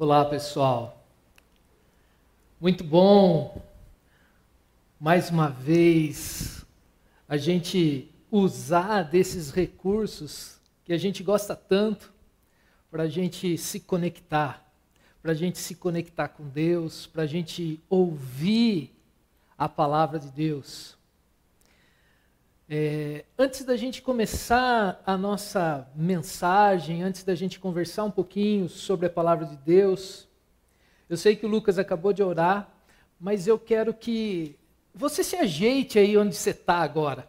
Olá, pessoal. Muito bom, mais uma vez, a gente usar desses recursos que a gente gosta tanto para a gente se conectar, para a gente se conectar com Deus, para a gente ouvir a palavra de Deus. É, antes da gente começar a nossa mensagem, antes da gente conversar um pouquinho sobre a palavra de Deus, eu sei que o Lucas acabou de orar, mas eu quero que você se ajeite aí onde você está agora.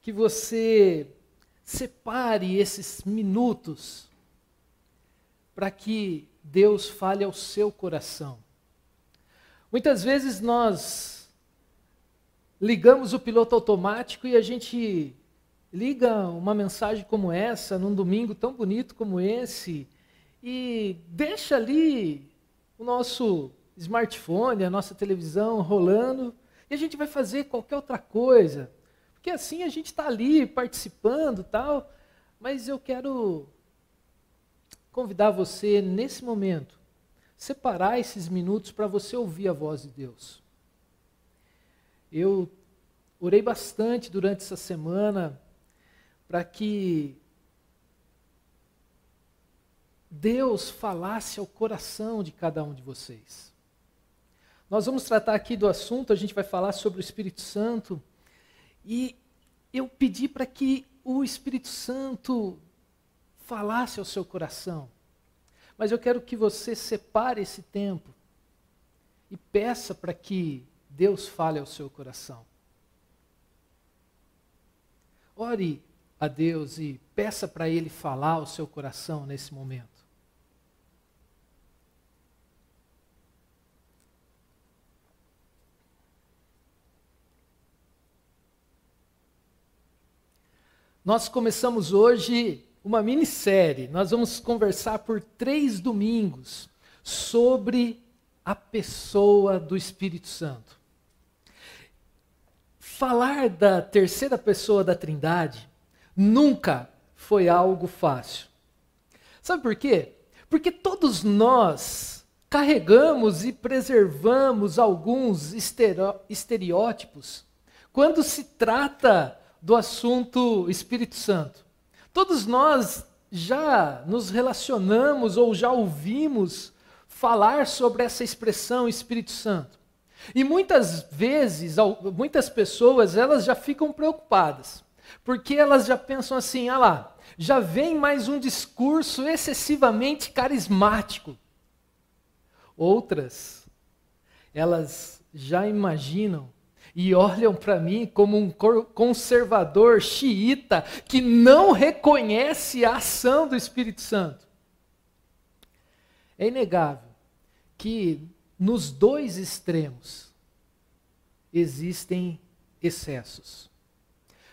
Que você separe esses minutos para que Deus fale ao seu coração. Muitas vezes nós ligamos o piloto automático e a gente liga uma mensagem como essa, num domingo tão bonito como esse, e deixa ali o nosso smartphone, a nossa televisão rolando, e a gente vai fazer qualquer outra coisa. Porque assim a gente está ali participando tal, mas eu quero convidar você nesse momento, separar esses minutos para você ouvir a voz de Deus. Eu orei bastante durante essa semana para que Deus falasse ao coração de cada um de vocês. Nós vamos tratar aqui do assunto, a gente vai falar sobre o Espírito Santo, e eu pedi para que o Espírito Santo falasse ao seu coração. Mas eu quero que você separe esse tempo e peça para que Deus fale ao seu coração. Ore a Deus e peça para Ele falar ao seu coração nesse momento. Nós começamos hoje uma minissérie. Nós vamos conversar por três domingos sobre a pessoa do Espírito Santo. Falar da terceira pessoa da Trindade nunca foi algo fácil. Sabe por quê? Porque todos nós carregamos e preservamos alguns estereótipos quando se trata do assunto Espírito Santo. Todos nós já nos relacionamos ou já ouvimos falar sobre essa expressão Espírito Santo. E muitas vezes, muitas pessoas, elas já ficam preocupadas, porque elas já pensam assim: ah lá, já vem mais um discurso excessivamente carismático. Outras, elas já imaginam e olham para mim como um conservador xiita que não reconhece a ação do Espírito Santo. É inegável que nos dois extremos existem excessos.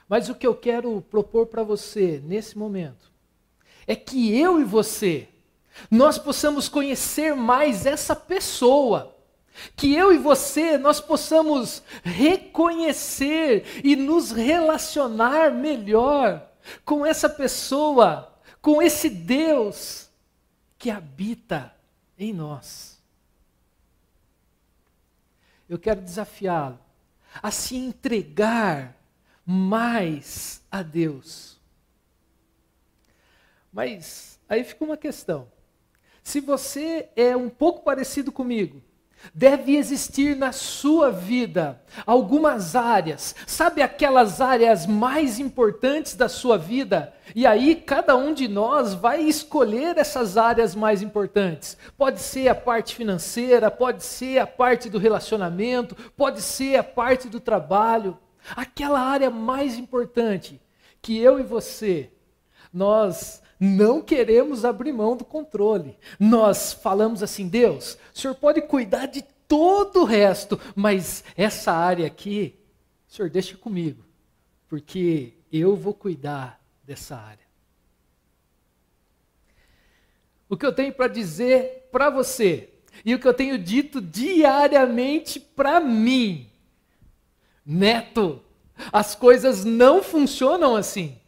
Mas o que eu quero propor para você nesse momento é que eu e você nós possamos conhecer mais essa pessoa, que eu e você nós possamos reconhecer e nos relacionar melhor com essa pessoa, com esse Deus que habita em nós eu quero desafiá-lo a se entregar mais a Deus. Mas aí fica uma questão. Se você é um pouco parecido comigo, Deve existir na sua vida algumas áreas, sabe aquelas áreas mais importantes da sua vida? E aí cada um de nós vai escolher essas áreas mais importantes. Pode ser a parte financeira, pode ser a parte do relacionamento, pode ser a parte do trabalho. Aquela área mais importante que eu e você, nós não queremos abrir mão do controle. Nós falamos assim: Deus, o Senhor pode cuidar de todo o resto, mas essa área aqui, o Senhor deixa comigo, porque eu vou cuidar dessa área. O que eu tenho para dizer para você, e o que eu tenho dito diariamente para mim, neto, as coisas não funcionam assim.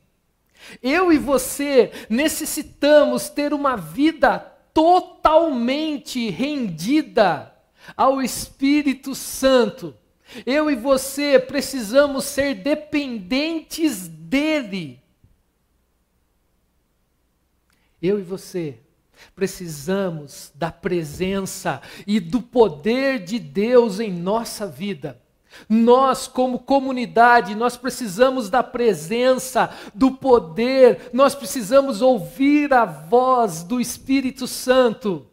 Eu e você necessitamos ter uma vida totalmente rendida ao Espírito Santo. Eu e você precisamos ser dependentes dele. Eu e você precisamos da presença e do poder de Deus em nossa vida. Nós, como comunidade, nós precisamos da presença, do poder, nós precisamos ouvir a voz do Espírito Santo.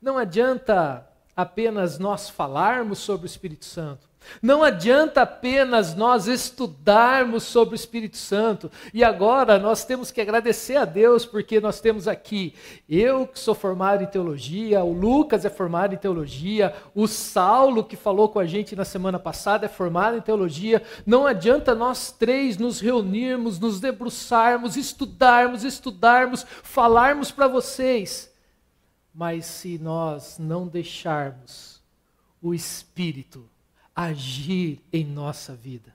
Não adianta apenas nós falarmos sobre o Espírito Santo. Não adianta apenas nós estudarmos sobre o Espírito Santo. E agora nós temos que agradecer a Deus porque nós temos aqui eu que sou formado em teologia, o Lucas é formado em teologia, o Saulo que falou com a gente na semana passada é formado em teologia. Não adianta nós três nos reunirmos, nos debruçarmos, estudarmos, estudarmos, falarmos para vocês. Mas se nós não deixarmos o Espírito agir em nossa vida.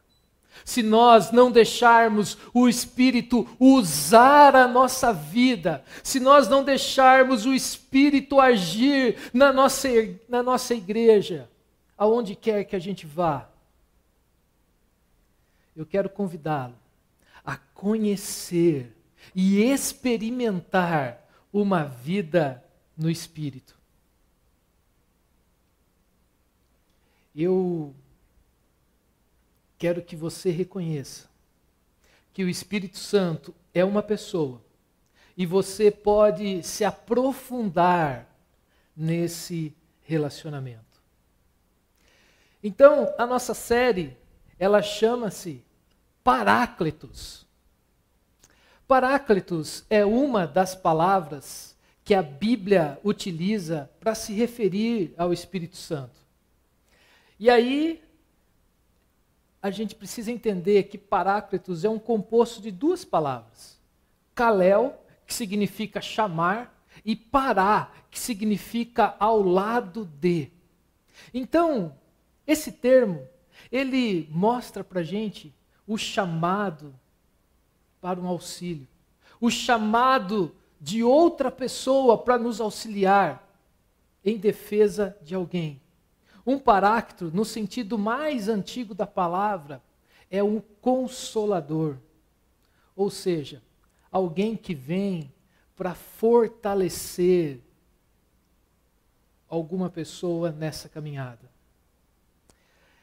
Se nós não deixarmos o Espírito usar a nossa vida, se nós não deixarmos o Espírito agir na nossa, na nossa igreja, aonde quer que a gente vá, eu quero convidá-lo a conhecer e experimentar uma vida no Espírito. Eu quero que você reconheça que o Espírito Santo é uma pessoa e você pode se aprofundar nesse relacionamento. Então, a nossa série, ela chama-se Paráclitos. Paráclitos é uma das palavras que a Bíblia utiliza para se referir ao Espírito Santo. E aí, a gente precisa entender que Paráclitos é um composto de duas palavras: Kalel, que significa chamar, e Pará, que significa ao lado de. Então, esse termo, ele mostra para a gente o chamado para um auxílio, o chamado de outra pessoa para nos auxiliar em defesa de alguém. Um paráctro, no sentido mais antigo da palavra, é um consolador. Ou seja, alguém que vem para fortalecer alguma pessoa nessa caminhada.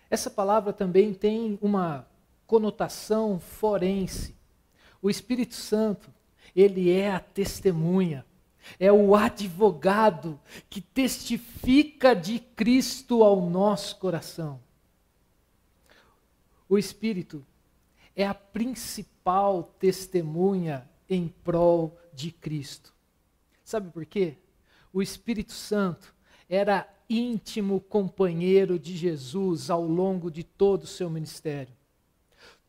Essa palavra também tem uma conotação forense. O Espírito Santo, ele é a testemunha é o advogado que testifica de Cristo ao nosso coração. O Espírito é a principal testemunha em prol de Cristo. Sabe por quê? O Espírito Santo era íntimo companheiro de Jesus ao longo de todo o seu ministério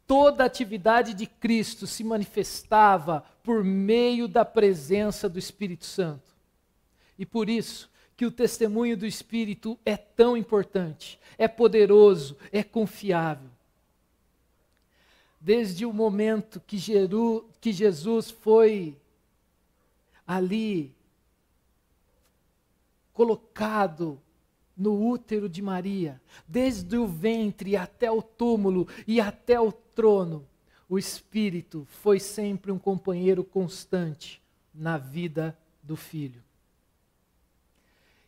toda a atividade de Cristo se manifestava por meio da presença do Espírito Santo. E por isso que o testemunho do Espírito é tão importante, é poderoso, é confiável. Desde o momento que, Jeru, que Jesus foi ali colocado no útero de Maria, desde o ventre até o túmulo e até o trono, o Espírito foi sempre um companheiro constante na vida do filho.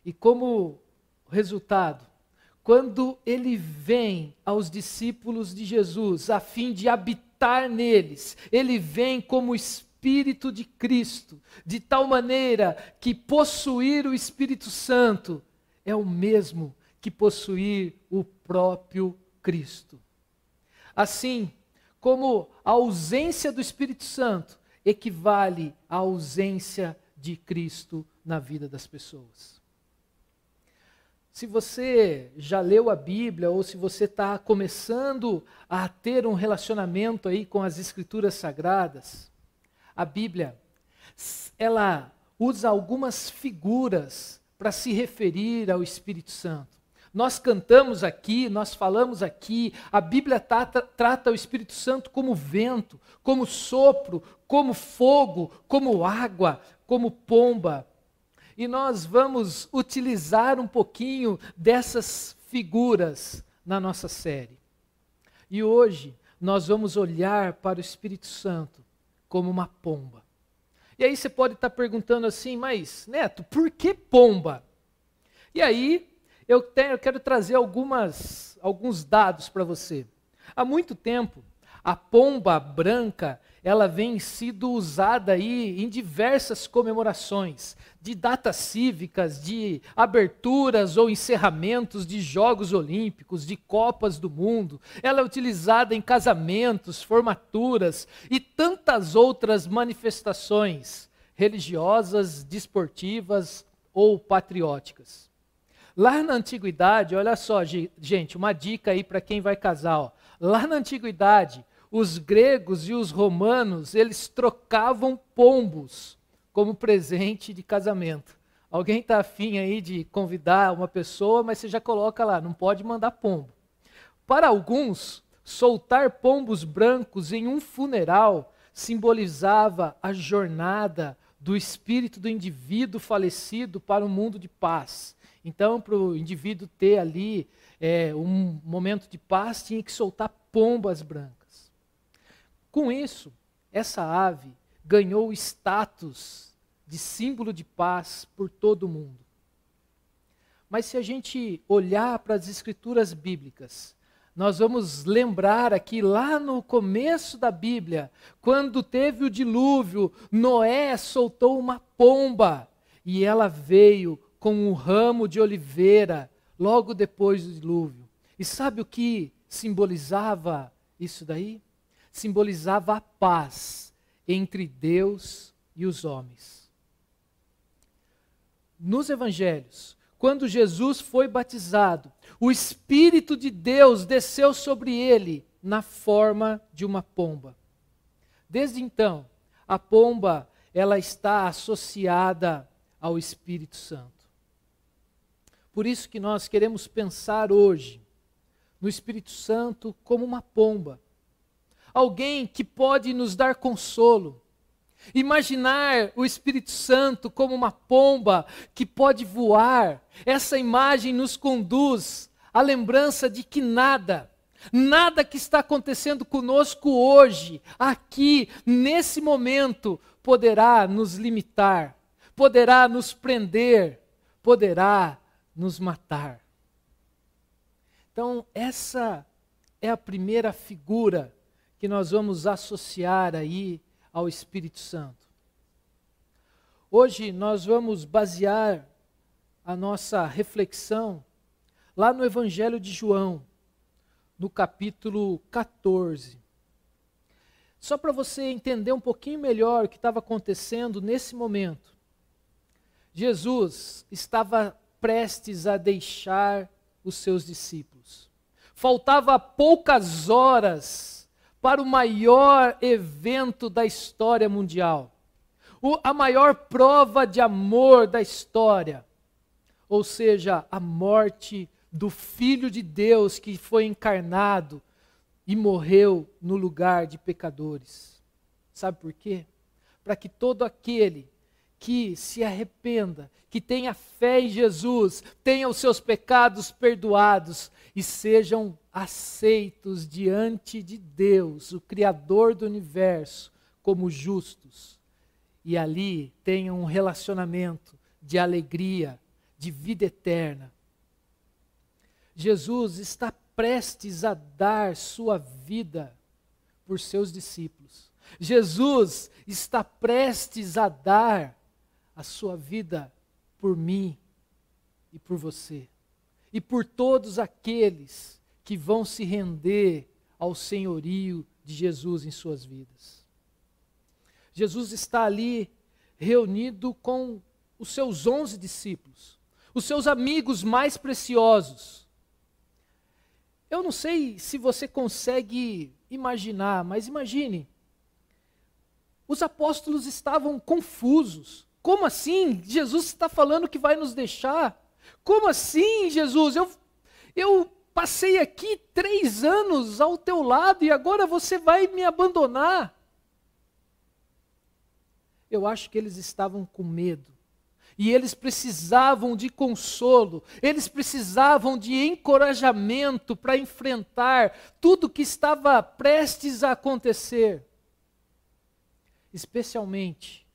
E como resultado, quando ele vem aos discípulos de Jesus a fim de habitar neles, ele vem como Espírito de Cristo, de tal maneira que possuir o Espírito Santo é o mesmo que possuir o próprio Cristo. Assim, como a ausência do Espírito Santo equivale à ausência de Cristo na vida das pessoas. Se você já leu a Bíblia ou se você está começando a ter um relacionamento aí com as Escrituras Sagradas, a Bíblia, ela usa algumas figuras para se referir ao Espírito Santo. Nós cantamos aqui, nós falamos aqui, a Bíblia trata, trata, o Espírito Santo como vento, como sopro, como fogo, como água, como pomba. E nós vamos utilizar um pouquinho dessas figuras na nossa série. E hoje nós vamos olhar para o Espírito Santo como uma pomba. E aí você pode estar perguntando assim, mas Neto, por que pomba? E aí eu, tenho, eu quero trazer algumas, alguns dados para você. Há muito tempo, a pomba branca ela vem sido usada aí em diversas comemorações, de datas cívicas, de aberturas ou encerramentos de Jogos Olímpicos, de Copas do Mundo. Ela é utilizada em casamentos, formaturas e tantas outras manifestações religiosas, desportivas ou patrióticas. Lá na antiguidade, olha só, gente, uma dica aí para quem vai casar. Ó. Lá na antiguidade, os gregos e os romanos, eles trocavam pombos como presente de casamento. Alguém está afim aí de convidar uma pessoa, mas você já coloca lá, não pode mandar pombo. Para alguns, soltar pombos brancos em um funeral simbolizava a jornada do espírito do indivíduo falecido para um mundo de paz. Então, para o indivíduo ter ali é, um momento de paz, tinha que soltar pombas brancas. Com isso, essa ave ganhou o status de símbolo de paz por todo o mundo. Mas se a gente olhar para as escrituras bíblicas, nós vamos lembrar aqui lá no começo da Bíblia, quando teve o dilúvio, Noé soltou uma pomba e ela veio com um ramo de oliveira logo depois do dilúvio. E sabe o que simbolizava isso daí? Simbolizava a paz entre Deus e os homens. Nos evangelhos, quando Jesus foi batizado, o Espírito de Deus desceu sobre ele na forma de uma pomba. Desde então, a pomba ela está associada ao Espírito Santo. Por isso que nós queremos pensar hoje no Espírito Santo como uma pomba. Alguém que pode nos dar consolo. Imaginar o Espírito Santo como uma pomba que pode voar. Essa imagem nos conduz à lembrança de que nada, nada que está acontecendo conosco hoje, aqui, nesse momento, poderá nos limitar, poderá nos prender, poderá nos matar. Então, essa é a primeira figura que nós vamos associar aí ao Espírito Santo. Hoje nós vamos basear a nossa reflexão lá no Evangelho de João, no capítulo 14. Só para você entender um pouquinho melhor o que estava acontecendo nesse momento. Jesus estava prestes a deixar os seus discípulos. Faltava poucas horas para o maior evento da história mundial, a maior prova de amor da história, ou seja, a morte do Filho de Deus que foi encarnado e morreu no lugar de pecadores. Sabe por quê? Para que todo aquele que se arrependa, que tenha fé em Jesus, tenha os seus pecados perdoados e sejam aceitos diante de Deus, o Criador do universo, como justos. E ali tenham um relacionamento de alegria, de vida eterna. Jesus está prestes a dar sua vida por seus discípulos. Jesus está prestes a dar a sua vida por mim e por você, e por todos aqueles que vão se render ao senhorio de Jesus em suas vidas. Jesus está ali reunido com os seus onze discípulos, os seus amigos mais preciosos. Eu não sei se você consegue imaginar, mas imagine. Os apóstolos estavam confusos. Como assim? Jesus está falando que vai nos deixar? Como assim, Jesus? Eu, Eu passei aqui três anos ao teu lado e agora você vai me abandonar. Eu acho que eles estavam com medo. E eles precisavam de consolo, eles precisavam de encorajamento para enfrentar tudo que estava prestes a acontecer. Especialmente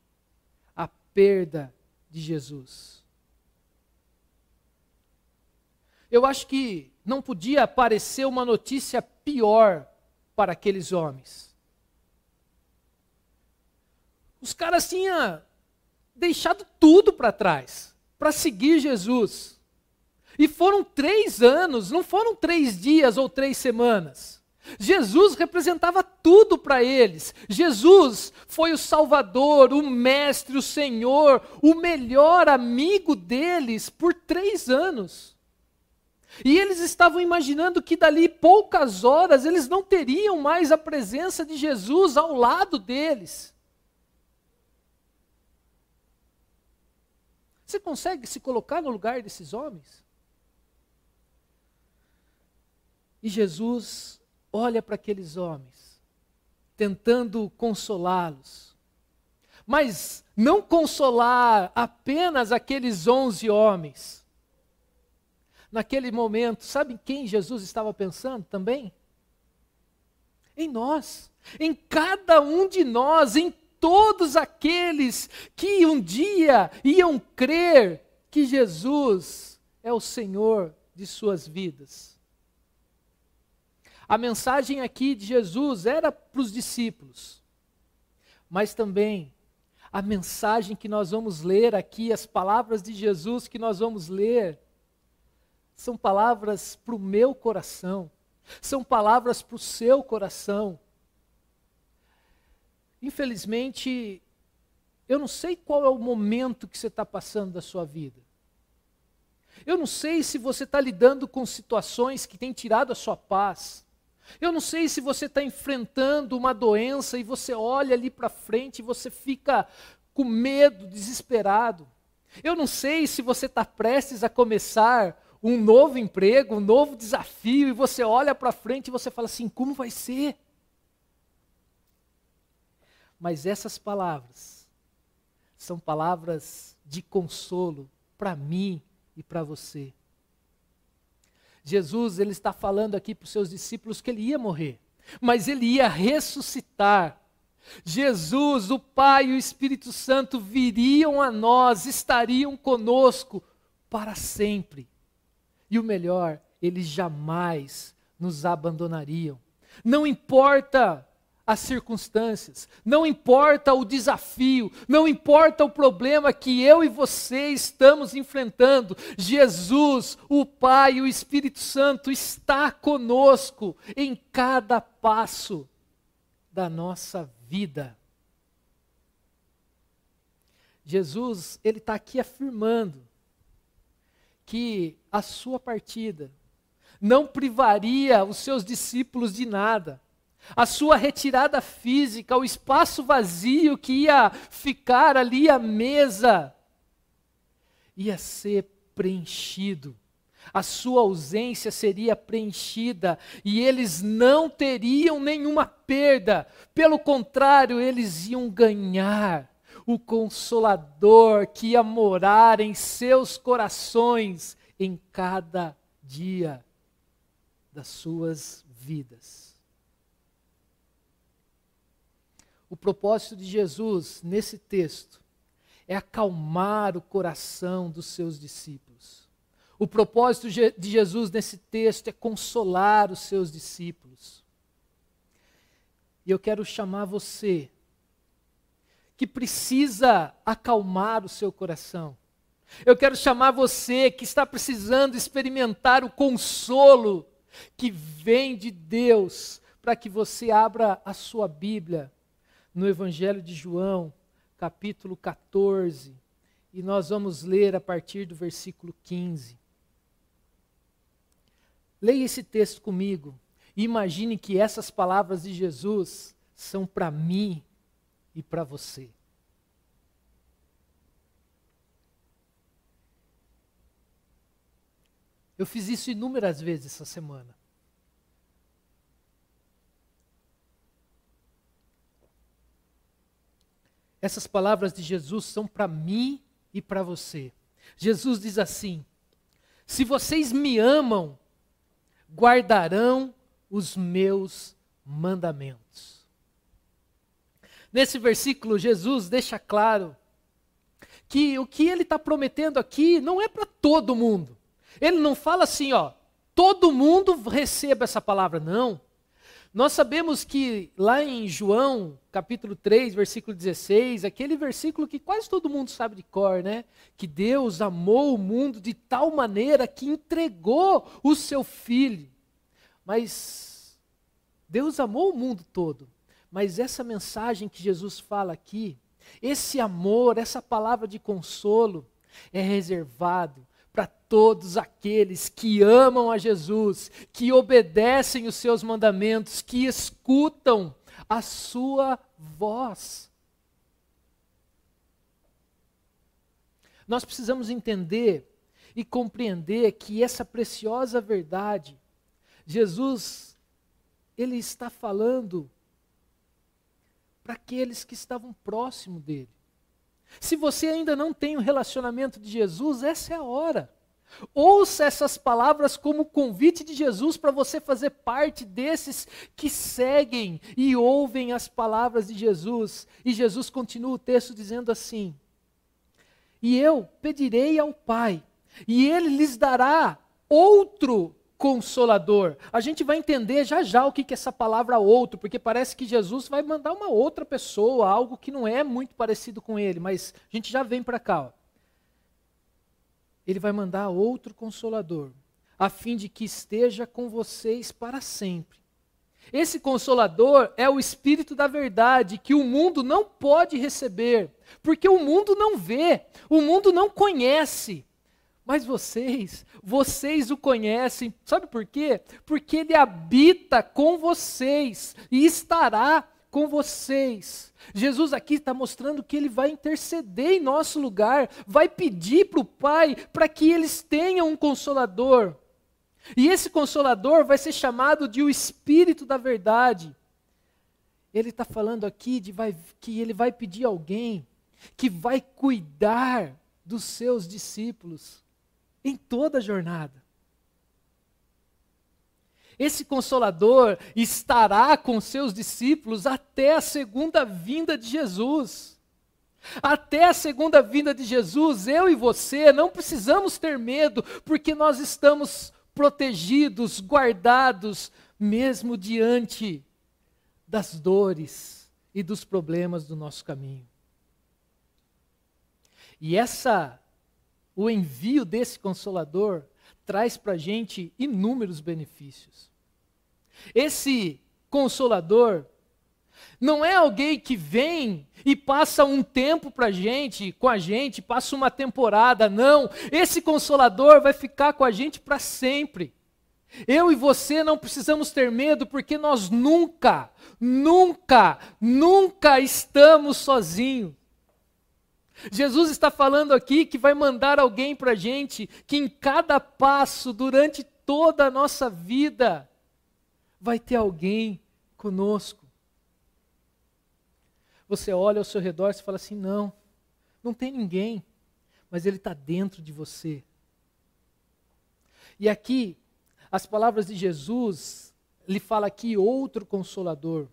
perda de Jesus. Eu acho que não podia aparecer uma notícia pior para aqueles homens. Os caras tinham deixado tudo para trás para seguir Jesus. E foram três anos, não foram três dias ou três semanas. Jesus representava tudo para eles. Jesus foi o Salvador, o Mestre, o Senhor, o melhor amigo deles por três anos. E eles estavam imaginando que dali poucas horas eles não teriam mais a presença de Jesus ao lado deles. Você consegue se colocar no lugar desses homens? E Jesus olha para aqueles homens, tentando consolá-los. Mas não consolar apenas aqueles onze homens. Naquele momento, sabe quem Jesus estava pensando também? Em nós, em cada um de nós, em todos aqueles que um dia iam crer que Jesus é o Senhor de suas vidas. A mensagem aqui de Jesus era para os discípulos, mas também a mensagem que nós vamos ler aqui, as palavras de Jesus que nós vamos ler, são palavras para o meu coração, são palavras para o seu coração. Infelizmente, eu não sei qual é o momento que você está passando da sua vida. Eu não sei se você está lidando com situações que têm tirado a sua paz. Eu não sei se você está enfrentando uma doença e você olha ali para frente e você fica com medo, desesperado. Eu não sei se você está prestes a começar um novo emprego, um novo desafio, e você olha para frente e você fala assim: como vai ser? Mas essas palavras são palavras de consolo para mim e para você. Jesus, ele está falando aqui para os seus discípulos que ele ia morrer, mas ele ia ressuscitar. Jesus, o Pai e o Espírito Santo viriam a nós, estariam conosco para sempre. E o melhor, eles jamais nos abandonariam. Não importa as circunstâncias, não importa o desafio, não importa o problema que eu e você estamos enfrentando, Jesus, o Pai o Espírito Santo está conosco em cada passo da nossa vida. Jesus, ele está aqui afirmando que a sua partida não privaria os seus discípulos de nada a sua retirada física, o espaço vazio que ia ficar ali à mesa, ia ser preenchido. A sua ausência seria preenchida e eles não teriam nenhuma perda, pelo contrário, eles iam ganhar o Consolador que ia morar em seus corações em cada dia das suas vidas. O propósito de Jesus nesse texto é acalmar o coração dos seus discípulos. O propósito de Jesus nesse texto é consolar os seus discípulos. E eu quero chamar você que precisa acalmar o seu coração. Eu quero chamar você que está precisando experimentar o consolo que vem de Deus, para que você abra a sua Bíblia no Evangelho de João, capítulo 14, e nós vamos ler a partir do versículo 15. Leia esse texto comigo e imagine que essas palavras de Jesus são para mim e para você. Eu fiz isso inúmeras vezes essa semana. Essas palavras de Jesus são para mim e para você. Jesus diz assim: Se vocês me amam, guardarão os meus mandamentos. Nesse versículo, Jesus deixa claro que o que ele está prometendo aqui não é para todo mundo. Ele não fala assim, ó, todo mundo receba essa palavra, não. Nós sabemos que lá em João, capítulo 3, versículo 16, aquele versículo que quase todo mundo sabe de cor, né? Que Deus amou o mundo de tal maneira que entregou o seu filho. Mas Deus amou o mundo todo. Mas essa mensagem que Jesus fala aqui, esse amor, essa palavra de consolo, é reservado todos aqueles que amam a Jesus, que obedecem os seus mandamentos, que escutam a sua voz. Nós precisamos entender e compreender que essa preciosa verdade, Jesus, ele está falando para aqueles que estavam próximo dele. Se você ainda não tem um relacionamento de Jesus, essa é a hora. Ouça essas palavras como convite de Jesus para você fazer parte desses que seguem e ouvem as palavras de Jesus. E Jesus continua o texto dizendo assim: E eu pedirei ao Pai, e ele lhes dará outro consolador. A gente vai entender já já o que é essa palavra outro, porque parece que Jesus vai mandar uma outra pessoa, algo que não é muito parecido com ele, mas a gente já vem para cá. Ó. Ele vai mandar outro consolador, a fim de que esteja com vocês para sempre. Esse consolador é o Espírito da verdade que o mundo não pode receber, porque o mundo não vê, o mundo não conhece. Mas vocês, vocês o conhecem, sabe por quê? Porque ele habita com vocês e estará com vocês. Jesus aqui está mostrando que ele vai interceder em nosso lugar, vai pedir para o Pai para que eles tenham um consolador. E esse consolador vai ser chamado de o Espírito da Verdade. Ele está falando aqui de vai, que ele vai pedir alguém que vai cuidar dos seus discípulos em toda a jornada. Esse consolador estará com seus discípulos até a segunda vinda de Jesus. Até a segunda vinda de Jesus, eu e você não precisamos ter medo, porque nós estamos protegidos, guardados, mesmo diante das dores e dos problemas do nosso caminho. E essa o envio desse consolador traz para a gente inúmeros benefícios. Esse consolador não é alguém que vem e passa um tempo para gente, com a gente, passa uma temporada, não. Esse consolador vai ficar com a gente para sempre. Eu e você não precisamos ter medo, porque nós nunca, nunca, nunca estamos sozinhos. Jesus está falando aqui que vai mandar alguém para a gente que em cada passo, durante toda a nossa vida, vai ter alguém conosco. Você olha ao seu redor e fala assim: não, não tem ninguém, mas ele está dentro de você. E aqui, as palavras de Jesus, ele fala aqui outro consolador.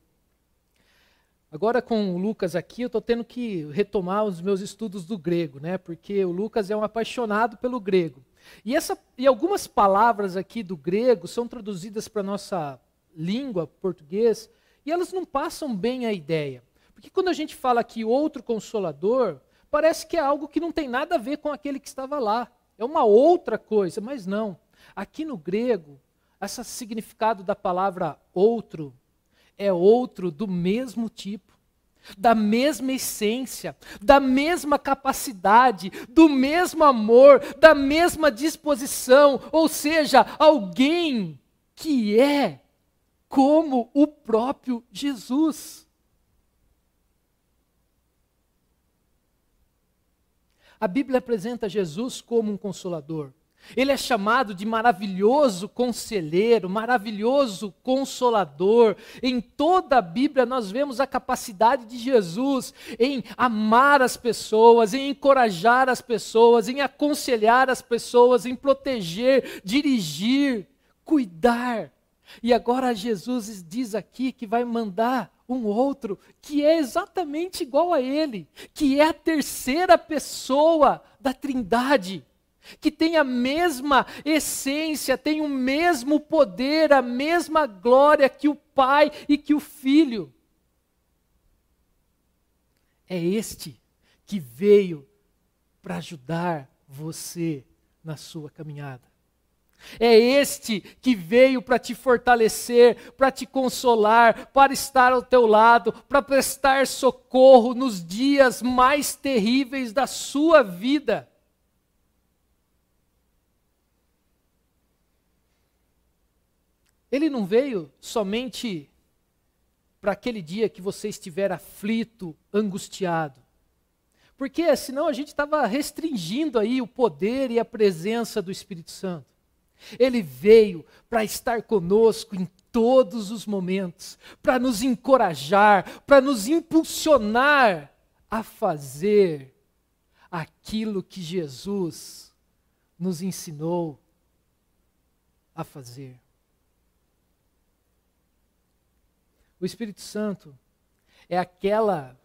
Agora com o Lucas aqui, eu estou tendo que retomar os meus estudos do grego, né? Porque o Lucas é um apaixonado pelo grego. E, essa, e algumas palavras aqui do grego são traduzidas para a nossa língua, português, e elas não passam bem a ideia. Porque quando a gente fala aqui outro consolador, parece que é algo que não tem nada a ver com aquele que estava lá. É uma outra coisa, mas não. Aqui no grego, esse significado da palavra outro é outro do mesmo tipo, da mesma essência, da mesma capacidade, do mesmo amor, da mesma disposição, ou seja, alguém que é como o próprio Jesus. A Bíblia apresenta Jesus como um consolador. Ele é chamado de maravilhoso conselheiro, maravilhoso consolador. Em toda a Bíblia nós vemos a capacidade de Jesus em amar as pessoas, em encorajar as pessoas, em aconselhar as pessoas, em proteger, dirigir, cuidar. E agora Jesus diz aqui que vai mandar um outro que é exatamente igual a ele, que é a terceira pessoa da Trindade que tem a mesma essência, tem o mesmo poder, a mesma glória que o Pai e que o Filho. É este que veio para ajudar você na sua caminhada. É este que veio para te fortalecer, para te consolar, para estar ao teu lado, para prestar socorro nos dias mais terríveis da sua vida. Ele não veio somente para aquele dia que você estiver aflito, angustiado. Porque senão a gente estava restringindo aí o poder e a presença do Espírito Santo. Ele veio para estar conosco em todos os momentos, para nos encorajar, para nos impulsionar a fazer aquilo que Jesus nos ensinou a fazer. O Espírito Santo é aquela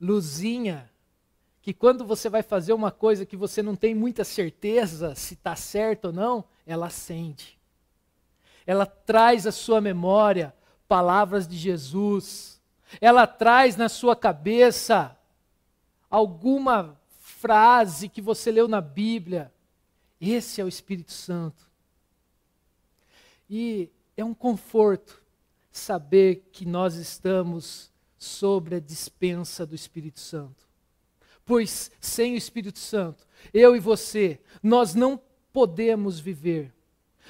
luzinha que quando você vai fazer uma coisa que você não tem muita certeza se está certo ou não, ela acende. Ela traz à sua memória palavras de Jesus. Ela traz na sua cabeça alguma frase que você leu na Bíblia. Esse é o Espírito Santo. E é um conforto saber que nós estamos sobre a dispensa do Espírito Santo. Pois sem o Espírito Santo, eu e você, nós não podemos viver.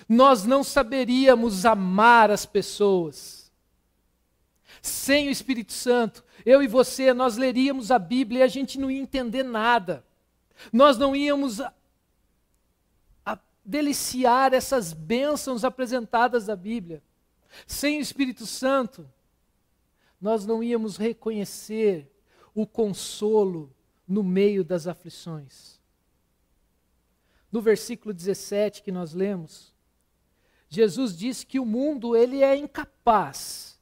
Nós não saberíamos amar as pessoas. Sem o Espírito Santo, eu e você, nós leríamos a Bíblia e a gente não ia entender nada. Nós não íamos a, a deliciar essas bênçãos apresentadas da Bíblia. Sem o Espírito Santo, nós não íamos reconhecer o consolo no meio das aflições. No versículo 17 que nós lemos, Jesus diz que o mundo ele é incapaz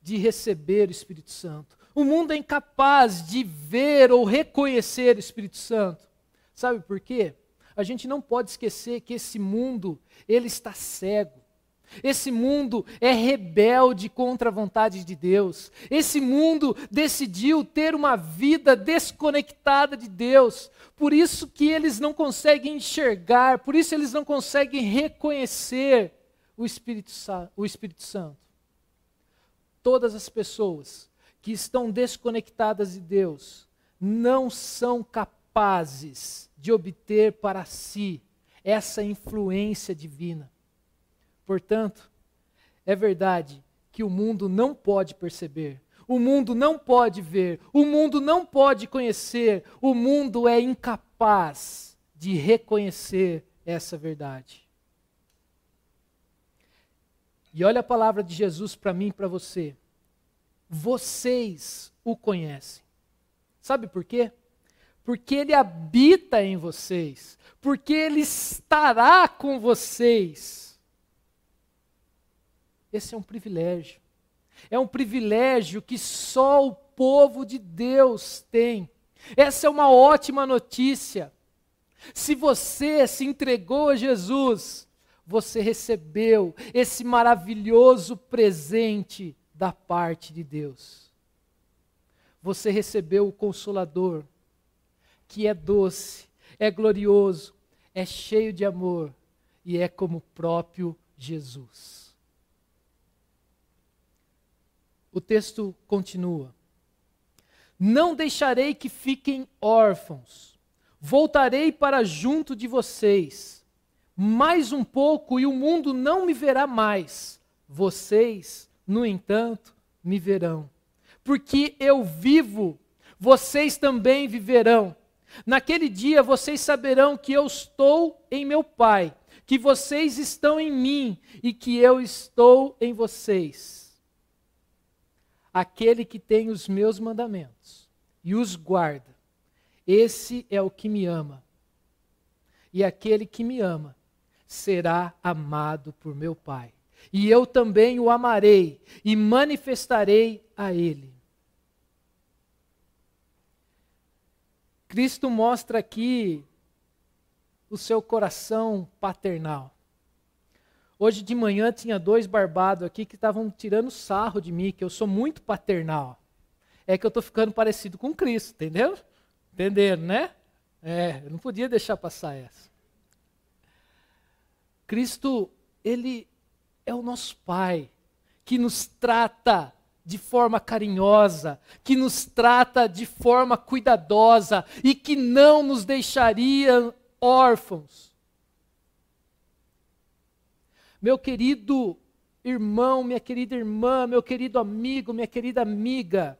de receber o Espírito Santo. O mundo é incapaz de ver ou reconhecer o Espírito Santo. Sabe por quê? A gente não pode esquecer que esse mundo ele está cego. Esse mundo é rebelde contra a vontade de Deus. Esse mundo decidiu ter uma vida desconectada de Deus. Por isso que eles não conseguem enxergar, por isso eles não conseguem reconhecer o Espírito, o Espírito Santo. Todas as pessoas que estão desconectadas de Deus não são capazes de obter para si essa influência divina. Portanto, é verdade que o mundo não pode perceber, o mundo não pode ver, o mundo não pode conhecer, o mundo é incapaz de reconhecer essa verdade. E olha a palavra de Jesus para mim e para você. Vocês o conhecem. Sabe por quê? Porque ele habita em vocês, porque ele estará com vocês esse é um privilégio. É um privilégio que só o povo de Deus tem. Essa é uma ótima notícia. Se você se entregou a Jesus, você recebeu esse maravilhoso presente da parte de Deus. Você recebeu o Consolador, que é doce, é glorioso, é cheio de amor e é como o próprio Jesus. O texto continua: Não deixarei que fiquem órfãos, voltarei para junto de vocês. Mais um pouco e o mundo não me verá mais. Vocês, no entanto, me verão. Porque eu vivo, vocês também viverão. Naquele dia vocês saberão que eu estou em meu Pai, que vocês estão em mim e que eu estou em vocês. Aquele que tem os meus mandamentos e os guarda, esse é o que me ama. E aquele que me ama será amado por meu Pai. E eu também o amarei e manifestarei a ele. Cristo mostra aqui o seu coração paternal. Hoje de manhã tinha dois barbados aqui que estavam tirando sarro de mim, que eu sou muito paternal. É que eu estou ficando parecido com Cristo, entendeu? Entenderam, né? É, eu não podia deixar passar essa. Cristo, ele é o nosso Pai, que nos trata de forma carinhosa, que nos trata de forma cuidadosa e que não nos deixaria órfãos. Meu querido irmão, minha querida irmã, meu querido amigo, minha querida amiga,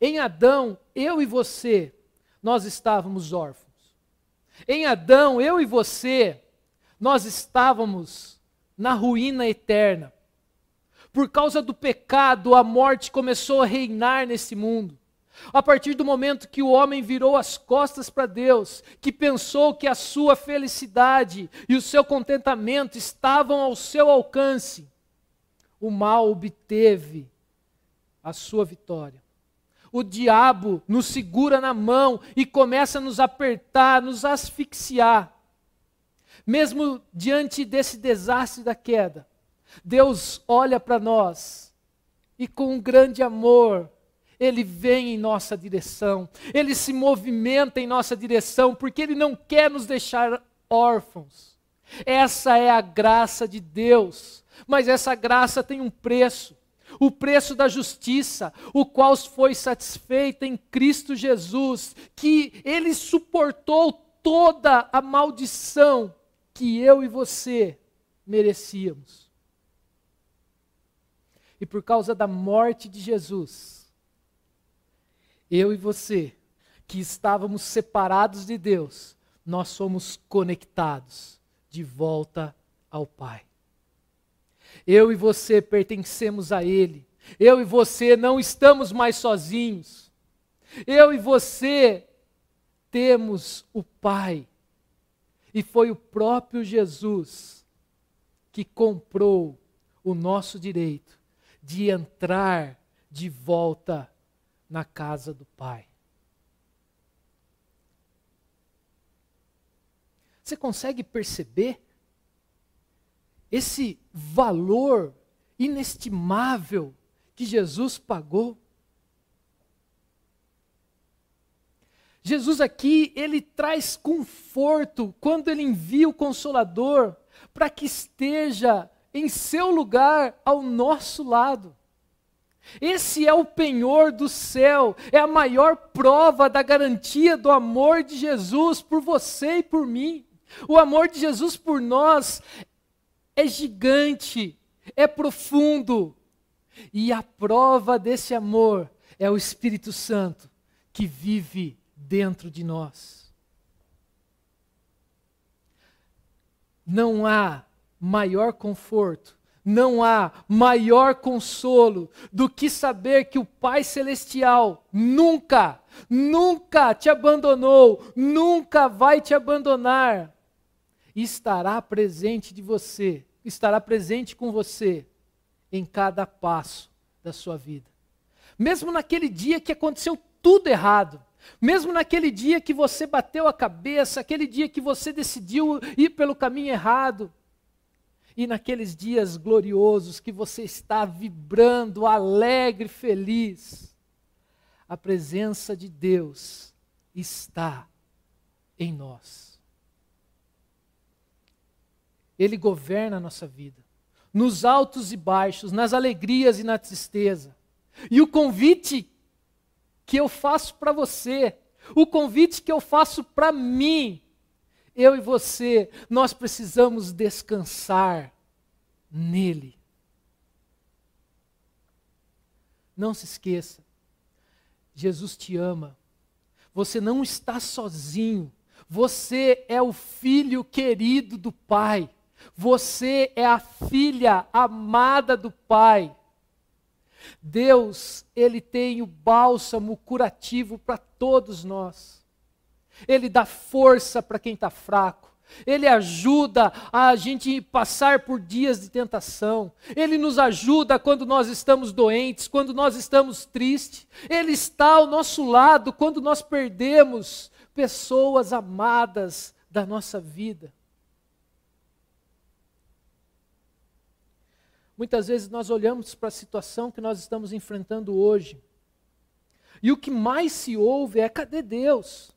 em Adão, eu e você, nós estávamos órfãos. Em Adão, eu e você, nós estávamos na ruína eterna. Por causa do pecado, a morte começou a reinar nesse mundo. A partir do momento que o homem virou as costas para Deus, que pensou que a sua felicidade e o seu contentamento estavam ao seu alcance, o mal obteve a sua vitória. O diabo nos segura na mão e começa a nos apertar, nos asfixiar. Mesmo diante desse desastre da queda, Deus olha para nós e com um grande amor, ele vem em nossa direção, ele se movimenta em nossa direção, porque ele não quer nos deixar órfãos. Essa é a graça de Deus, mas essa graça tem um preço o preço da justiça, o qual foi satisfeito em Cristo Jesus, que ele suportou toda a maldição que eu e você merecíamos. E por causa da morte de Jesus, eu e você, que estávamos separados de Deus, nós somos conectados de volta ao Pai. Eu e você pertencemos a Ele. Eu e você não estamos mais sozinhos. Eu e você temos o Pai. E foi o próprio Jesus que comprou o nosso direito de entrar de volta na casa do Pai. Você consegue perceber esse valor inestimável que Jesus pagou? Jesus aqui, ele traz conforto quando ele envia o consolador para que esteja em seu lugar ao nosso lado. Esse é o penhor do céu, é a maior prova da garantia do amor de Jesus por você e por mim. O amor de Jesus por nós é gigante, é profundo. E a prova desse amor é o Espírito Santo que vive dentro de nós. Não há maior conforto, não há maior consolo do que saber que o Pai Celestial nunca, nunca te abandonou, nunca vai te abandonar. Estará presente de você, estará presente com você em cada passo da sua vida. Mesmo naquele dia que aconteceu tudo errado, mesmo naquele dia que você bateu a cabeça, aquele dia que você decidiu ir pelo caminho errado, e naqueles dias gloriosos que você está vibrando, alegre, feliz, a presença de Deus está em nós. Ele governa a nossa vida, nos altos e baixos, nas alegrias e na tristeza. E o convite que eu faço para você, o convite que eu faço para mim, eu e você, nós precisamos descansar nele. Não se esqueça, Jesus te ama, você não está sozinho. Você é o filho querido do Pai. Você é a filha amada do Pai. Deus, Ele tem o bálsamo curativo para todos nós. Ele dá força para quem está fraco. Ele ajuda a gente passar por dias de tentação. Ele nos ajuda quando nós estamos doentes, quando nós estamos tristes. Ele está ao nosso lado quando nós perdemos pessoas amadas da nossa vida. Muitas vezes nós olhamos para a situação que nós estamos enfrentando hoje. E o que mais se ouve é: cadê Deus?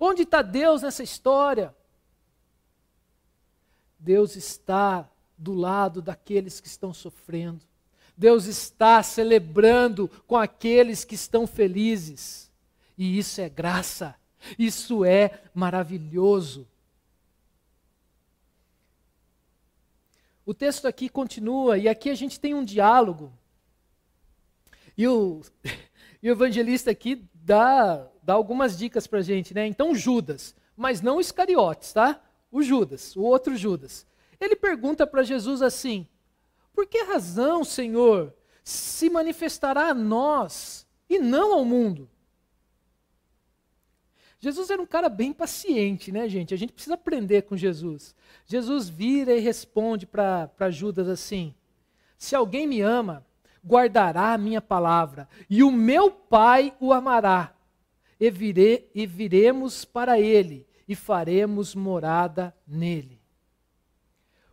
Onde está Deus nessa história? Deus está do lado daqueles que estão sofrendo. Deus está celebrando com aqueles que estão felizes. E isso é graça. Isso é maravilhoso. O texto aqui continua, e aqui a gente tem um diálogo. E o, e o evangelista aqui dá, dá algumas dicas para a gente, né? Então, Judas, mas não Iscariotes, tá? o Judas, o outro Judas. Ele pergunta para Jesus assim: Por que razão, Senhor, se manifestará a nós e não ao mundo? Jesus era um cara bem paciente, né, gente? A gente precisa aprender com Jesus. Jesus vira e responde para Judas assim: Se alguém me ama, guardará a minha palavra, e o meu Pai o amará, e, vire, e viremos para ele e faremos morada nele.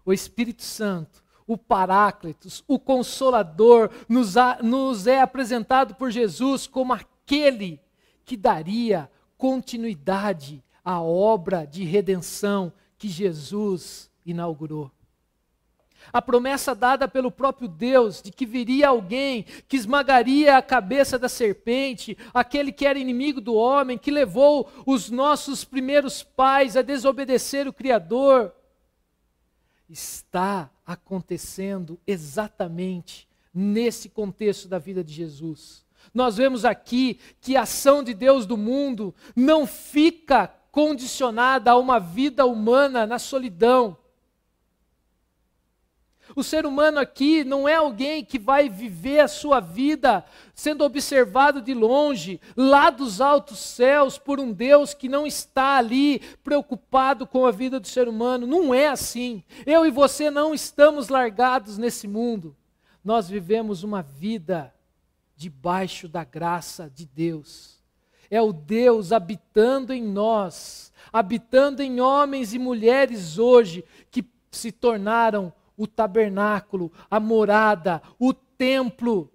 O Espírito Santo, o Paráclitos, o Consolador, nos, a, nos é apresentado por Jesus como aquele que daria continuidade à obra de redenção que Jesus inaugurou. A promessa dada pelo próprio Deus de que viria alguém que esmagaria a cabeça da serpente, aquele que era inimigo do homem, que levou os nossos primeiros pais a desobedecer o Criador, está acontecendo exatamente nesse contexto da vida de Jesus. Nós vemos aqui que a ação de Deus do mundo não fica condicionada a uma vida humana na solidão o ser humano aqui não é alguém que vai viver a sua vida sendo observado de longe, lá dos altos céus, por um Deus que não está ali preocupado com a vida do ser humano. Não é assim. Eu e você não estamos largados nesse mundo. Nós vivemos uma vida debaixo da graça de Deus. É o Deus habitando em nós, habitando em homens e mulheres hoje que se tornaram o tabernáculo, a morada, o templo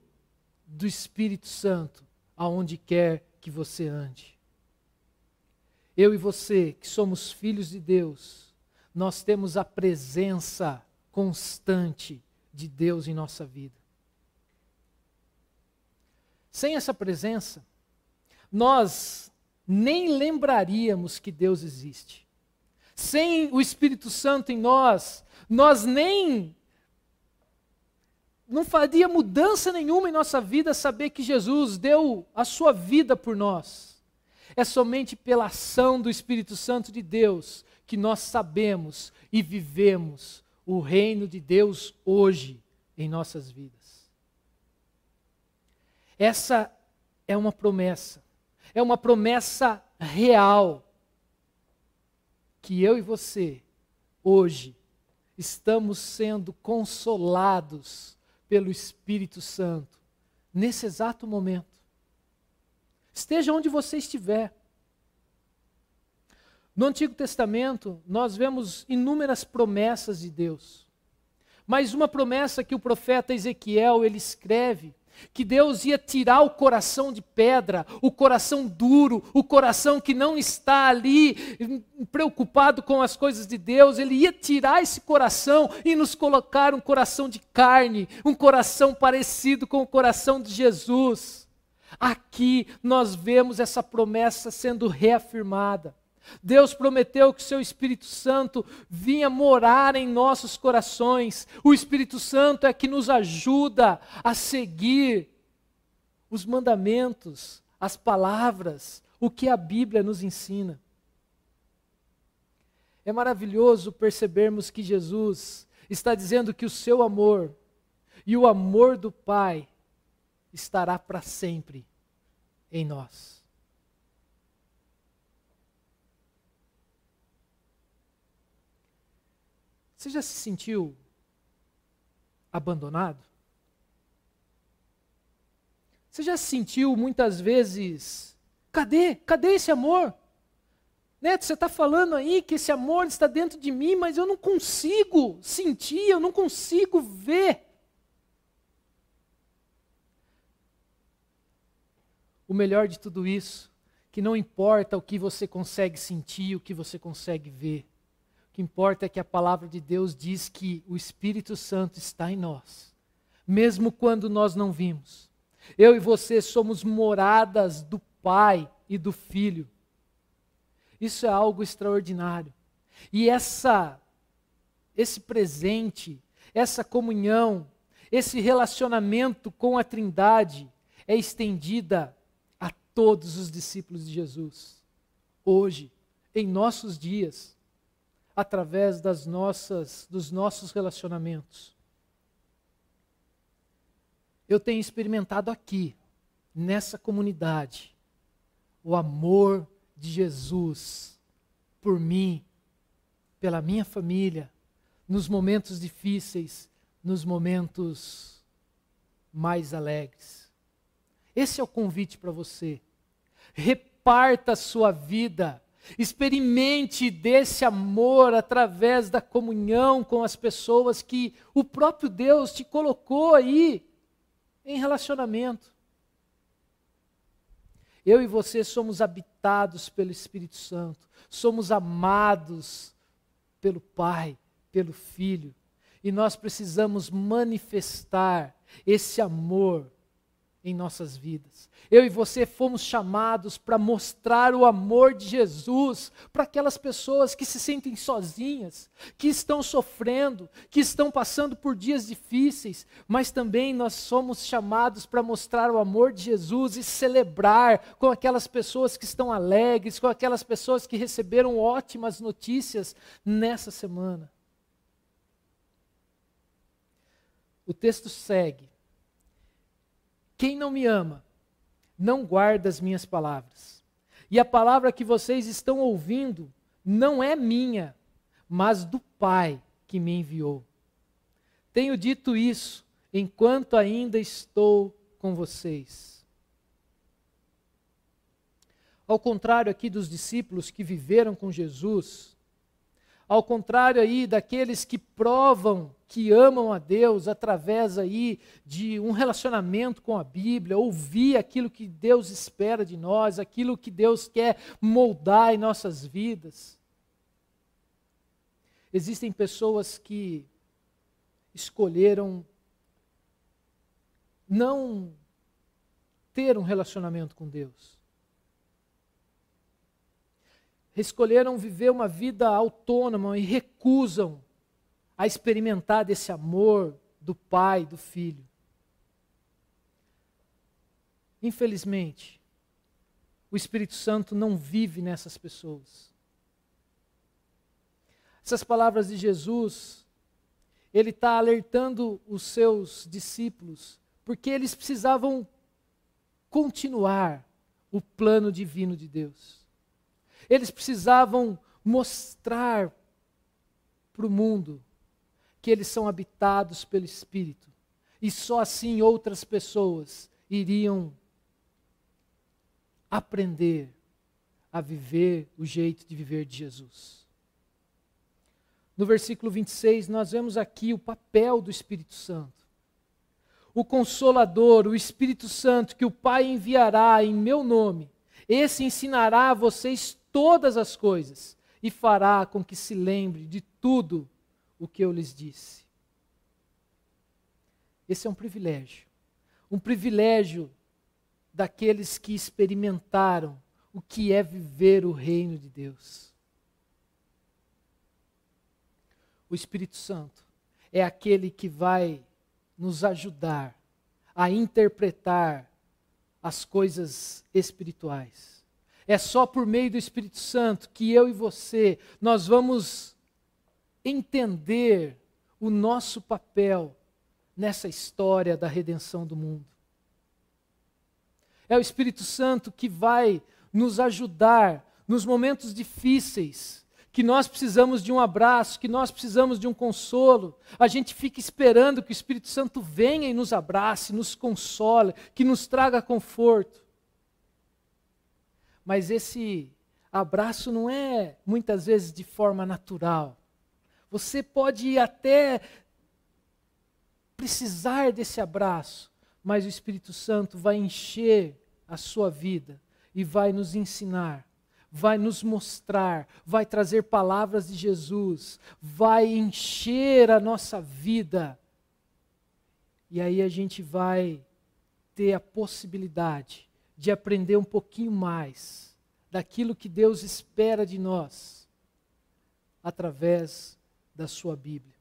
do Espírito Santo, aonde quer que você ande. Eu e você, que somos filhos de Deus, nós temos a presença constante de Deus em nossa vida. Sem essa presença, nós nem lembraríamos que Deus existe. Sem o Espírito Santo em nós, nós nem não faria mudança nenhuma em nossa vida saber que Jesus deu a sua vida por nós. É somente pela ação do Espírito Santo de Deus que nós sabemos e vivemos o reino de Deus hoje em nossas vidas. Essa é uma promessa, é uma promessa real que eu e você hoje estamos sendo consolados pelo Espírito Santo nesse exato momento. Esteja onde você estiver. No Antigo Testamento, nós vemos inúmeras promessas de Deus. Mas uma promessa que o profeta Ezequiel ele escreve que Deus ia tirar o coração de pedra, o coração duro, o coração que não está ali preocupado com as coisas de Deus, Ele ia tirar esse coração e nos colocar um coração de carne, um coração parecido com o coração de Jesus. Aqui nós vemos essa promessa sendo reafirmada. Deus prometeu que o seu Espírito Santo vinha morar em nossos corações. O Espírito Santo é que nos ajuda a seguir os mandamentos, as palavras, o que a Bíblia nos ensina. É maravilhoso percebermos que Jesus está dizendo que o seu amor e o amor do Pai estará para sempre em nós. Você já se sentiu abandonado? Você já se sentiu muitas vezes, cadê? Cadê esse amor? Neto, você está falando aí que esse amor está dentro de mim, mas eu não consigo sentir, eu não consigo ver. O melhor de tudo isso, que não importa o que você consegue sentir, o que você consegue ver. Importa é que a palavra de Deus diz que o Espírito Santo está em nós, mesmo quando nós não vimos. Eu e você somos moradas do Pai e do Filho. Isso é algo extraordinário. E essa esse presente, essa comunhão, esse relacionamento com a Trindade é estendida a todos os discípulos de Jesus. Hoje, em nossos dias, através das nossas dos nossos relacionamentos. Eu tenho experimentado aqui, nessa comunidade, o amor de Jesus por mim, pela minha família, nos momentos difíceis, nos momentos mais alegres. Esse é o convite para você. Reparta a sua vida. Experimente desse amor através da comunhão com as pessoas que o próprio Deus te colocou aí em relacionamento. Eu e você somos habitados pelo Espírito Santo, somos amados pelo Pai, pelo Filho, e nós precisamos manifestar esse amor em nossas vidas. Eu e você fomos chamados para mostrar o amor de Jesus para aquelas pessoas que se sentem sozinhas, que estão sofrendo, que estão passando por dias difíceis, mas também nós somos chamados para mostrar o amor de Jesus e celebrar com aquelas pessoas que estão alegres, com aquelas pessoas que receberam ótimas notícias nessa semana. O texto segue quem não me ama, não guarda as minhas palavras. E a palavra que vocês estão ouvindo não é minha, mas do Pai que me enviou. Tenho dito isso enquanto ainda estou com vocês. Ao contrário aqui dos discípulos que viveram com Jesus, ao contrário aí daqueles que provam que amam a Deus através aí de um relacionamento com a Bíblia, ouvir aquilo que Deus espera de nós, aquilo que Deus quer moldar em nossas vidas. Existem pessoas que escolheram não ter um relacionamento com Deus escolheram viver uma vida autônoma e recusam a experimentar desse amor do Pai, do Filho. Infelizmente, o Espírito Santo não vive nessas pessoas. Essas palavras de Jesus, ele está alertando os seus discípulos, porque eles precisavam continuar o plano divino de Deus. Eles precisavam mostrar para o mundo que eles são habitados pelo Espírito. E só assim outras pessoas iriam aprender a viver o jeito de viver de Jesus. No versículo 26, nós vemos aqui o papel do Espírito Santo. O Consolador, o Espírito Santo, que o Pai enviará em meu nome, esse ensinará a vocês todas as coisas e fará com que se lembre de tudo o que eu lhes disse. Esse é um privilégio. Um privilégio daqueles que experimentaram o que é viver o reino de Deus. O Espírito Santo é aquele que vai nos ajudar a interpretar as coisas espirituais É só por meio do Espírito Santo que eu e você nós vamos entender o nosso papel nessa história da redenção do mundo. É o Espírito Santo que vai nos ajudar nos momentos difíceis, que nós precisamos de um abraço, que nós precisamos de um consolo. A gente fica esperando que o Espírito Santo venha e nos abrace, nos console, que nos traga conforto. Mas esse abraço não é muitas vezes de forma natural. Você pode até precisar desse abraço, mas o Espírito Santo vai encher a sua vida e vai nos ensinar, vai nos mostrar, vai trazer palavras de Jesus, vai encher a nossa vida. E aí a gente vai ter a possibilidade de aprender um pouquinho mais daquilo que Deus espera de nós através da sua Bíblia.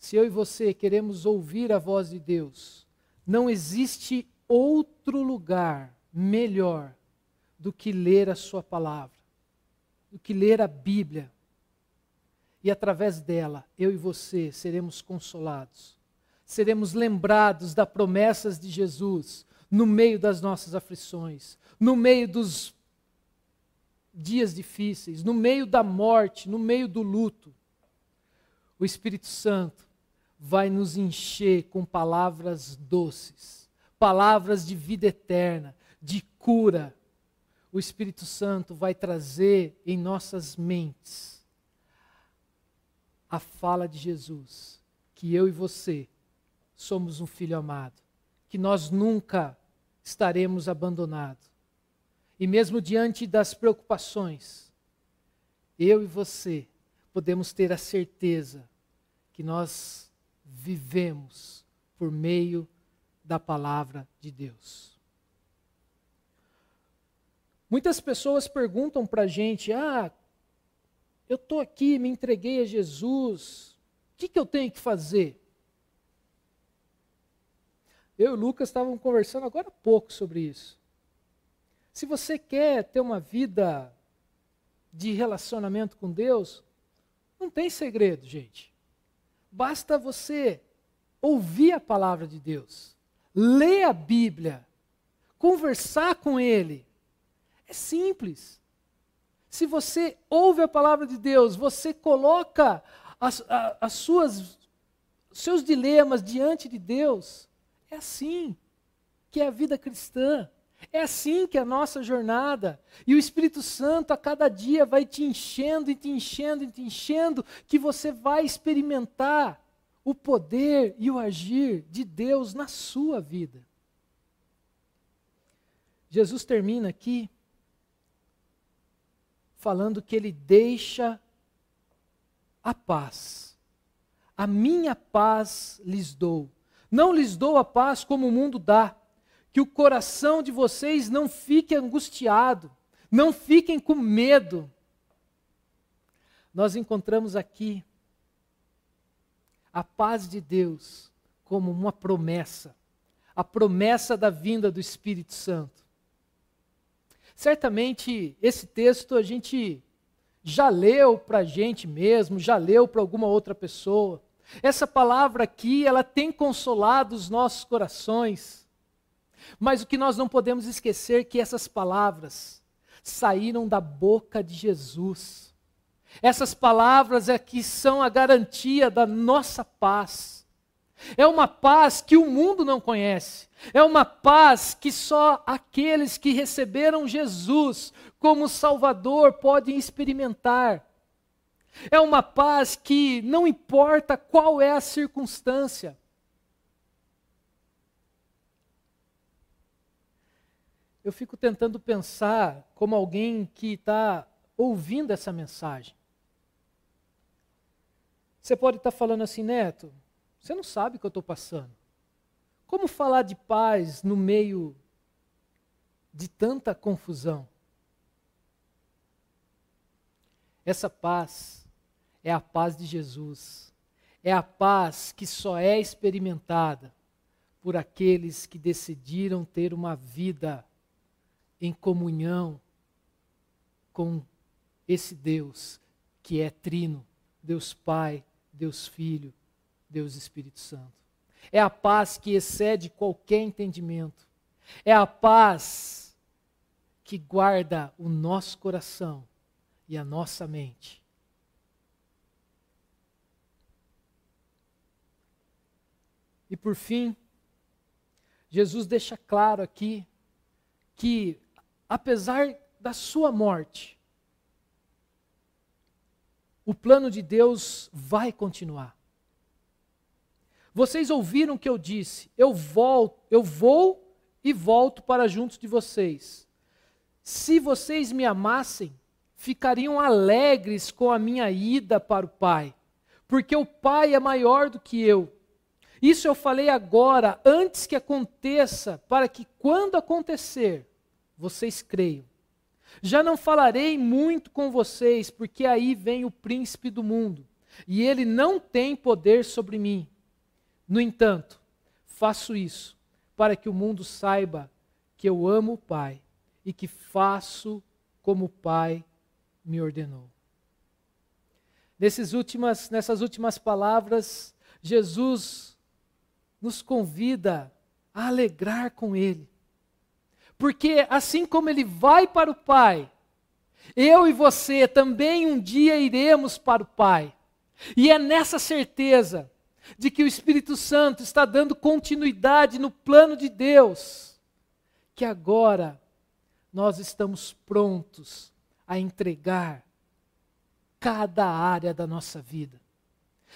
Se eu e você queremos ouvir a voz de Deus, não existe outro lugar melhor do que ler a Sua palavra, do que ler a Bíblia. E através dela, eu e você seremos consolados, seremos lembrados das promessas de Jesus no meio das nossas aflições, no meio dos dias difíceis, no meio da morte, no meio do luto. O Espírito Santo vai nos encher com palavras doces, palavras de vida eterna, de cura. O Espírito Santo vai trazer em nossas mentes a fala de Jesus, que eu e você somos um filho amado, que nós nunca estaremos abandonados. E mesmo diante das preocupações, eu e você podemos ter a certeza que nós vivemos por meio da palavra de Deus. Muitas pessoas perguntam para a gente: ah, eu estou aqui, me entreguei a Jesus, o que, que eu tenho que fazer? Eu e o Lucas estavam conversando agora há pouco sobre isso. Se você quer ter uma vida de relacionamento com Deus, não tem segredo, gente. Basta você ouvir a palavra de Deus, ler a Bíblia, conversar com Ele. É simples. Se você ouve a palavra de Deus, você coloca as, as suas, seus dilemas diante de Deus, é assim que é a vida cristã. É assim que é a nossa jornada. E o Espírito Santo a cada dia vai te enchendo e te enchendo e te enchendo, que você vai experimentar o poder e o agir de Deus na sua vida. Jesus termina aqui falando que ele deixa a paz. A minha paz lhes dou. Não lhes dou a paz como o mundo dá. Que o coração de vocês não fique angustiado, não fiquem com medo. Nós encontramos aqui a paz de Deus como uma promessa, a promessa da vinda do Espírito Santo. Certamente esse texto a gente já leu para a gente mesmo, já leu para alguma outra pessoa. Essa palavra aqui, ela tem consolado os nossos corações. Mas o que nós não podemos esquecer é que essas palavras saíram da boca de Jesus. Essas palavras aqui são a garantia da nossa paz. É uma paz que o mundo não conhece. É uma paz que só aqueles que receberam Jesus como Salvador podem experimentar. É uma paz que não importa qual é a circunstância. Eu fico tentando pensar como alguém que está ouvindo essa mensagem. Você pode estar tá falando assim, Neto, você não sabe o que eu estou passando. Como falar de paz no meio de tanta confusão? Essa paz é a paz de Jesus. É a paz que só é experimentada por aqueles que decidiram ter uma vida em comunhão com esse Deus que é trino, Deus Pai, Deus Filho, Deus Espírito Santo. É a paz que excede qualquer entendimento. É a paz que guarda o nosso coração e a nossa mente. E por fim, Jesus deixa claro aqui que, apesar da sua morte, o plano de Deus vai continuar. Vocês ouviram o que eu disse? Eu volto, eu vou e volto para junto de vocês. Se vocês me amassem, ficariam alegres com a minha ida para o Pai, porque o Pai é maior do que eu. Isso eu falei agora, antes que aconteça, para que quando acontecer, vocês creiam. Já não falarei muito com vocês, porque aí vem o príncipe do mundo, e ele não tem poder sobre mim. No entanto, faço isso para que o mundo saiba que eu amo o Pai e que faço como o Pai me ordenou. Nessas últimas, nessas últimas palavras, Jesus nos convida a alegrar com Ele. Porque assim como Ele vai para o Pai, eu e você também um dia iremos para o Pai. E é nessa certeza de que o Espírito Santo está dando continuidade no plano de Deus, que agora nós estamos prontos a entregar cada área da nossa vida.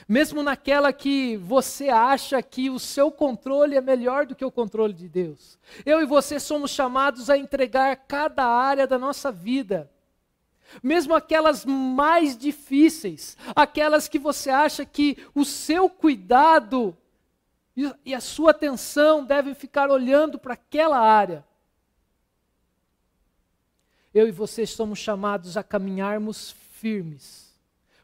Mesmo naquela que você acha que o seu controle é melhor do que o controle de Deus. Eu e você somos chamados a entregar cada área da nossa vida. Mesmo aquelas mais difíceis, aquelas que você acha que o seu cuidado e a sua atenção devem ficar olhando para aquela área. Eu e você somos chamados a caminharmos firmes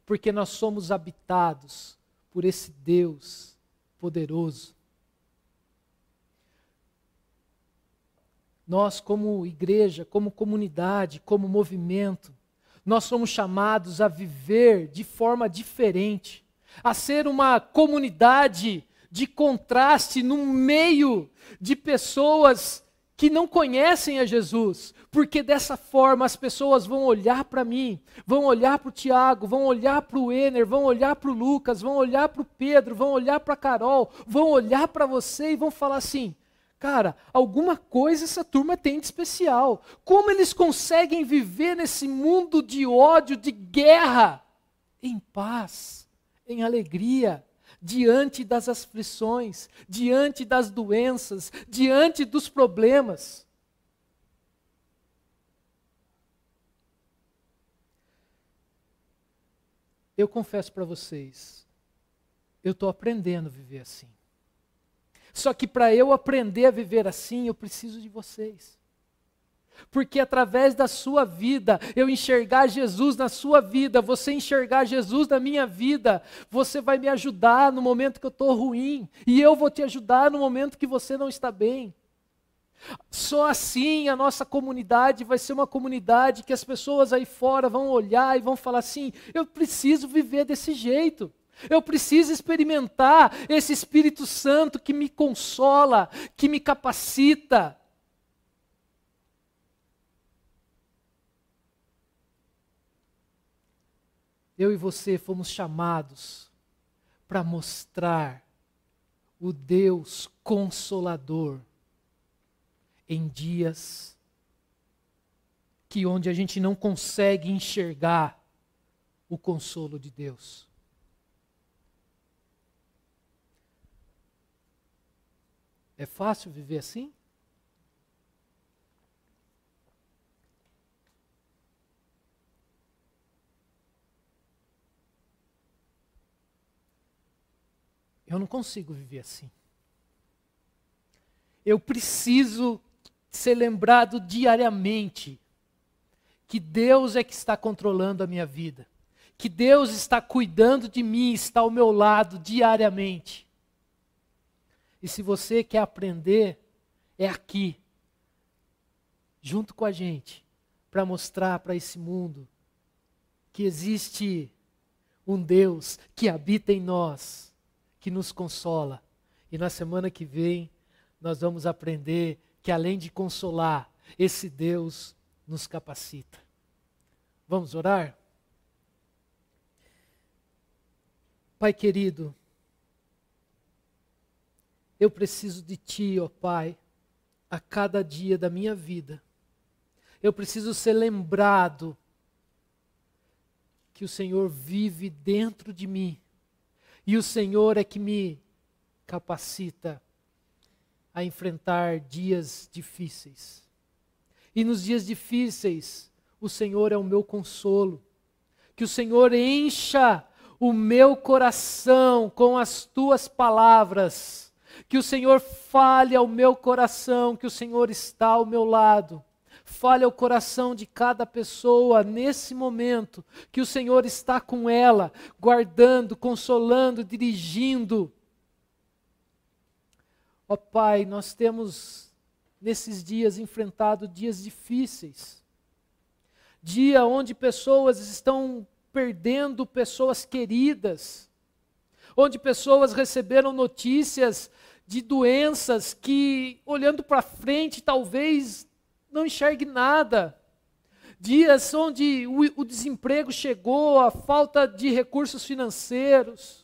porque nós somos habitados por esse Deus poderoso. Nós, como igreja, como comunidade, como movimento, nós somos chamados a viver de forma diferente, a ser uma comunidade de contraste no meio de pessoas que não conhecem a Jesus, porque dessa forma as pessoas vão olhar para mim, vão olhar para o Tiago, vão olhar para o Ener, vão olhar para o Lucas, vão olhar para o Pedro, vão olhar para a Carol, vão olhar para você e vão falar assim: cara, alguma coisa essa turma tem de especial. Como eles conseguem viver nesse mundo de ódio, de guerra, em paz, em alegria? diante das aflições, diante das doenças, diante dos problemas. Eu confesso para vocês, eu estou aprendendo a viver assim. Só que para eu aprender a viver assim, eu preciso de vocês. Porque através da sua vida, eu enxergar Jesus na sua vida, você enxergar Jesus na minha vida, você vai me ajudar no momento que eu estou ruim, e eu vou te ajudar no momento que você não está bem. Só assim a nossa comunidade vai ser uma comunidade que as pessoas aí fora vão olhar e vão falar assim: eu preciso viver desse jeito. Eu preciso experimentar esse Espírito Santo que me consola, que me capacita. eu e você fomos chamados para mostrar o Deus consolador em dias que onde a gente não consegue enxergar o consolo de Deus. É fácil viver assim? Eu não consigo viver assim. Eu preciso ser lembrado diariamente que Deus é que está controlando a minha vida, que Deus está cuidando de mim, está ao meu lado diariamente. E se você quer aprender, é aqui, junto com a gente, para mostrar para esse mundo que existe um Deus que habita em nós, que nos consola. E na semana que vem, nós vamos aprender que além de consolar, esse Deus nos capacita. Vamos orar? Pai querido, eu preciso de Ti, ó Pai, a cada dia da minha vida. Eu preciso ser lembrado que o Senhor vive dentro de mim e o Senhor é que me capacita a enfrentar dias difíceis. E nos dias difíceis, o Senhor é o meu consolo. Que o Senhor encha o meu coração com as tuas palavras. Que o Senhor fale ao meu coração que o Senhor está ao meu lado fale ao coração de cada pessoa nesse momento, que o Senhor está com ela, guardando, consolando, dirigindo. Ó oh, Pai, nós temos nesses dias enfrentado dias difíceis. Dia onde pessoas estão perdendo pessoas queridas, onde pessoas receberam notícias de doenças que, olhando para frente, talvez não enxergue nada. Dias onde o, o desemprego chegou, a falta de recursos financeiros.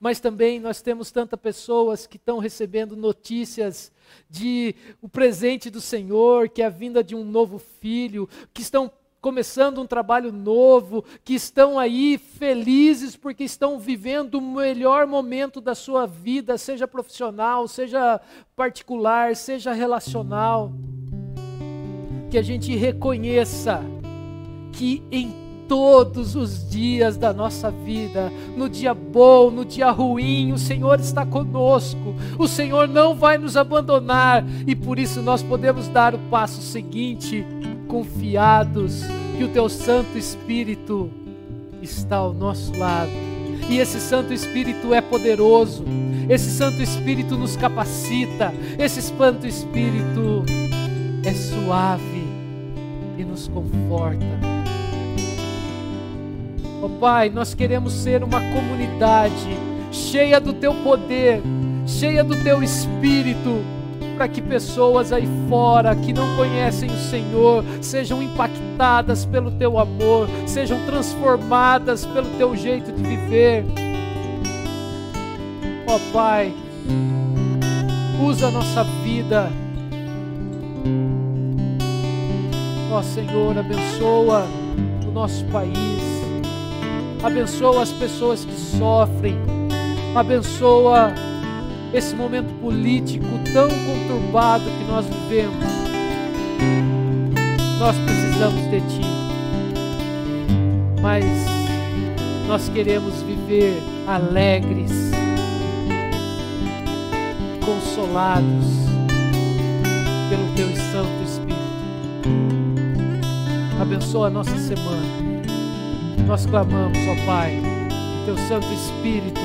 Mas também nós temos tantas pessoas que estão recebendo notícias de o presente do Senhor, que é a vinda de um novo filho, que estão começando um trabalho novo, que estão aí felizes porque estão vivendo o melhor momento da sua vida, seja profissional, seja particular, seja relacional. Que a gente reconheça que em todos os dias da nossa vida, no dia bom, no dia ruim, o Senhor está conosco, o Senhor não vai nos abandonar. E por isso nós podemos dar o passo seguinte, confiados que o Teu Santo Espírito está ao nosso lado. E esse Santo Espírito é poderoso, esse Santo Espírito nos capacita, esse Santo Espírito é suave e nos conforta. Ó oh, Pai, nós queremos ser uma comunidade cheia do Teu poder, cheia do Teu Espírito, para que pessoas aí fora que não conhecem o Senhor sejam impactadas pelo Teu amor, sejam transformadas pelo Teu jeito de viver. Ó oh, Pai, usa a nossa vida Ó Senhor, abençoa o nosso país, abençoa as pessoas que sofrem, abençoa esse momento político tão conturbado que nós vivemos. Nós precisamos de Ti, mas nós queremos viver alegres, consolados pelo Teu Santo abençoa a nossa semana. Nós clamamos, ó Pai, Teu Santo Espírito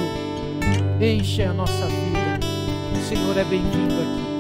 enche a nossa vida. O Senhor é bem-vindo aqui.